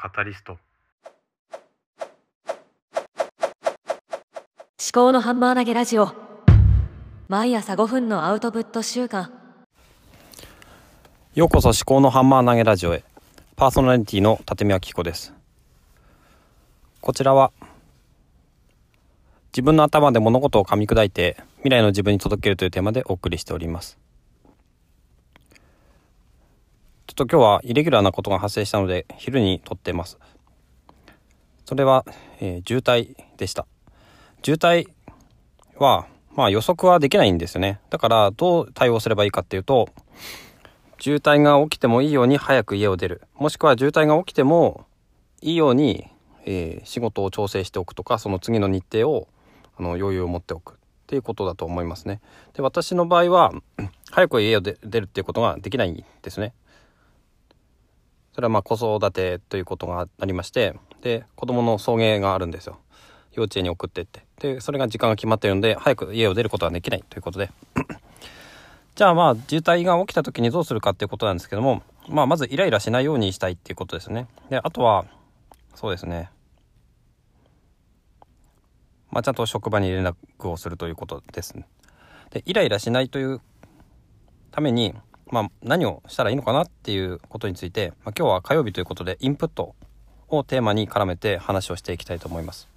カタリスト。思考のハンマー投げラジオ。毎朝5分のアウトプット週間。ようこそ思考のハンマー投げラジオへ。パーソナリティの立見明子です。こちらは自分の頭で物事を噛み砕いて未来の自分に届けるというテーマでお送りしておりますちょっと今日はイレギュラーなことが発生したので昼に撮ってます。それは、えー、渋滞でした。渋滞はまあ予測はできないんですよね。だからどう対応すればいいかっていうと渋滞が起きてもいいように早く家を出る。もしくは渋滞が起きてもいいように、えー、仕事を調整しておくとかその次の日程をあの余裕を持っておく。っていうことだと思いますね。で私の場合は早く家を出るっていうことができないんですね。それはまあ子育てということがありましてで子供の送迎があるんですよ。幼稚園に送ってって。でそれが時間が決まってるので早く家を出ることはできないということで。じゃあまあ渋滞が起きた時にどうするかっていうことなんですけどもまあまずイライラしないようにしたいっていうことですね。であとはそうですね。まあ、ちゃんと職場に連絡をするということです。でイライラしないというために、まあ、何をしたらいいのかなっていうことについて、まあ、今日は火曜日ということでインプットをテーマに絡めて話をしていきたいと思います。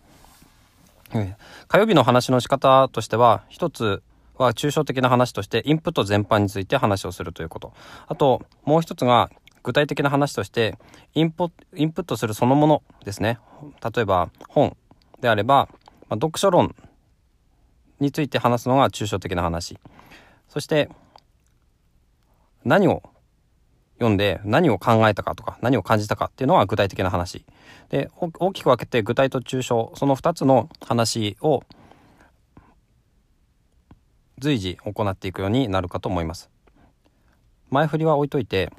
火曜日の話の仕方としては一つは抽象的な話としてインプット全般について話をするということ。あともう一つが具体的な話としてインプインプットするそのものですね。例えば本であればまあ、読書論について話すのが抽象的な話。そして何を読んで何を考えたかとか何を感じたかっていうのは具体的な話。で大きく分けて具体と抽象その2つの話を随時行っていくようになるかと思います。前振りは置いといて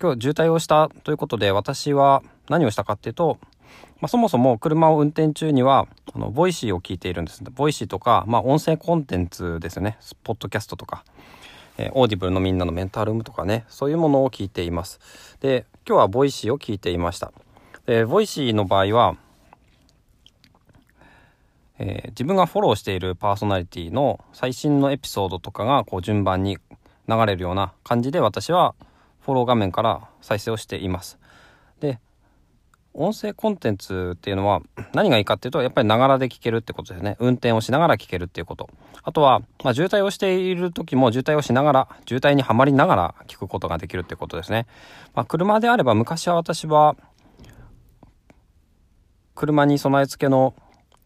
今日渋滞をしたということで私は何をしたかっていうとまあ、そもそも車を運転中にはあの Voicy を聞いているんです。 Voicy とか、まあ、音声コンテンツですよね。ポッドキャストとか、えー、 Audible のみんなのメンタルームとかねそういうものを聞いていますで今日は Voicy を聞いていましたで Voicy の場合はえー、自分がフォローしているパーソナリティの最新のエピソードとかがこう順番に流れるような感じで私はフォロー画面から再生をしています。で、音声コンテンツっていうのは何がいいかっていうと、やっぱりながらで聞けるってことですね。運転をしながら聞けるっていうこと。あとは、まあ、渋滞をしている時も渋滞をしながら、渋滞にはまりながら聞くことができるってことですね。まあ、車であれば昔は私は、車に備え付けの、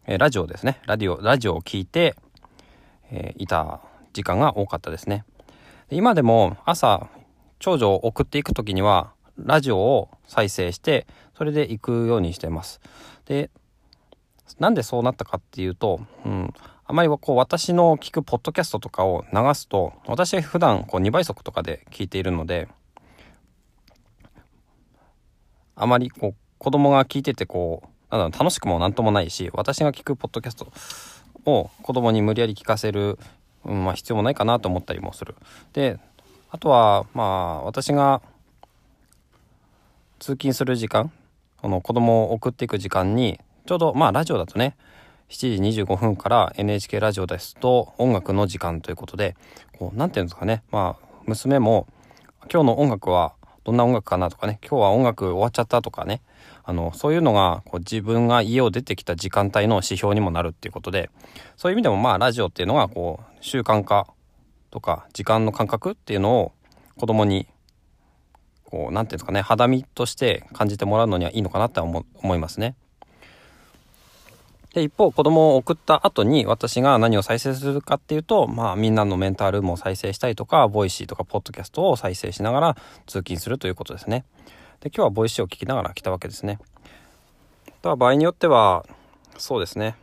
え、ラジオですね。ラディオ、ラジオを聞いて、えー、いた時間が多かったですね。今でも朝、長女を送っていく時には、ラジオを再生してそれで行くようにしてます。でなんでそうなったかっていうと、うん、あまりこう私の聞くポッドキャストとかを流すと私は普段こう2倍速とかで聞いているのであまりこう子供が聞いててこうなん楽しくも何ともないし私が聞くポッドキャストを子供に無理やり聞かせる、うんまあ、必要もないかなと思ったりもする。であとはまあ私が通勤する時間この子供を送っていく時間にちょうどまあラジオだとね7時25分から NHK ラジオですと音楽の時間ということでこう何て言うんですかねまあ娘も今日の音楽はどんな音楽かなとかね今日は音楽終わっちゃったとかねあのそういうのがこう自分が家を出てきた時間帯の指標にもなるっていうことでそういう意味でもまあラジオっていうのがこう習慣化とか時間の感覚っていうのを子供にこう、なんていうんですかね、肌身として感じてもらうのにはいいのかなって思思いますね。で、一方、子供を送った後に私が何を再生するかっていうと、まあ、みんなのメンタルームを再生したりとか、 Voicy とか、ポッドキャストを再生しながら通勤するということですね。で、今日は Voicy を聞きながら来たわけですね。とは場合によっては、そうですね。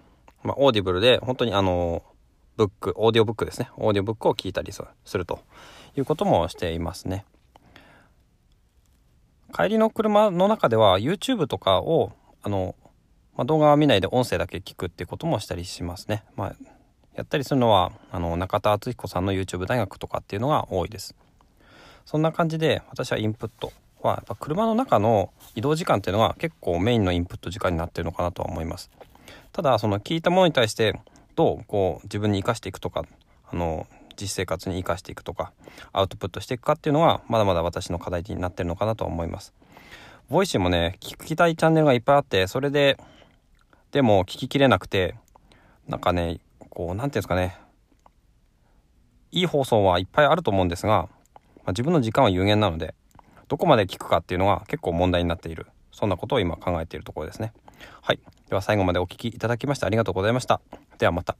まあ、 Audible で、本当にあの、ブック、オーディオブックですね。オーディオブックを聞いたりするということもしていますね。帰りの車の中では YouTube とかをあの、まあ、動画は見ないで音声だけ聞くっていうこともしたりしますね。まあ、やったりするのはあの中田敦彦さんの YouTube 大学とかっていうのが多いです。そんな感じで私はインプットはやっぱ車の中の移動時間っていうのは結構メインのインプット時間になってるのかなとは思いますただその聞いたものに対してどうこう自分に生かしていくとかあの実生活に生かしていくとかアウトプットしていくかっていうのはまだまだ私の課題になってるのかなと思います。 Voicy もね聞きたいチャンネルがいっぱいあってそれででも聞ききれなくてなんかねこう何て言うんですかねいい放送はいっぱいあると思うんですが、まあ、自分の時間は有限なのでどこまで聞くかっていうのは結構問題になっている。そんなことを今考えているところですね。はい。では最後までお聴きいただきましてありがとうございました。ではまた。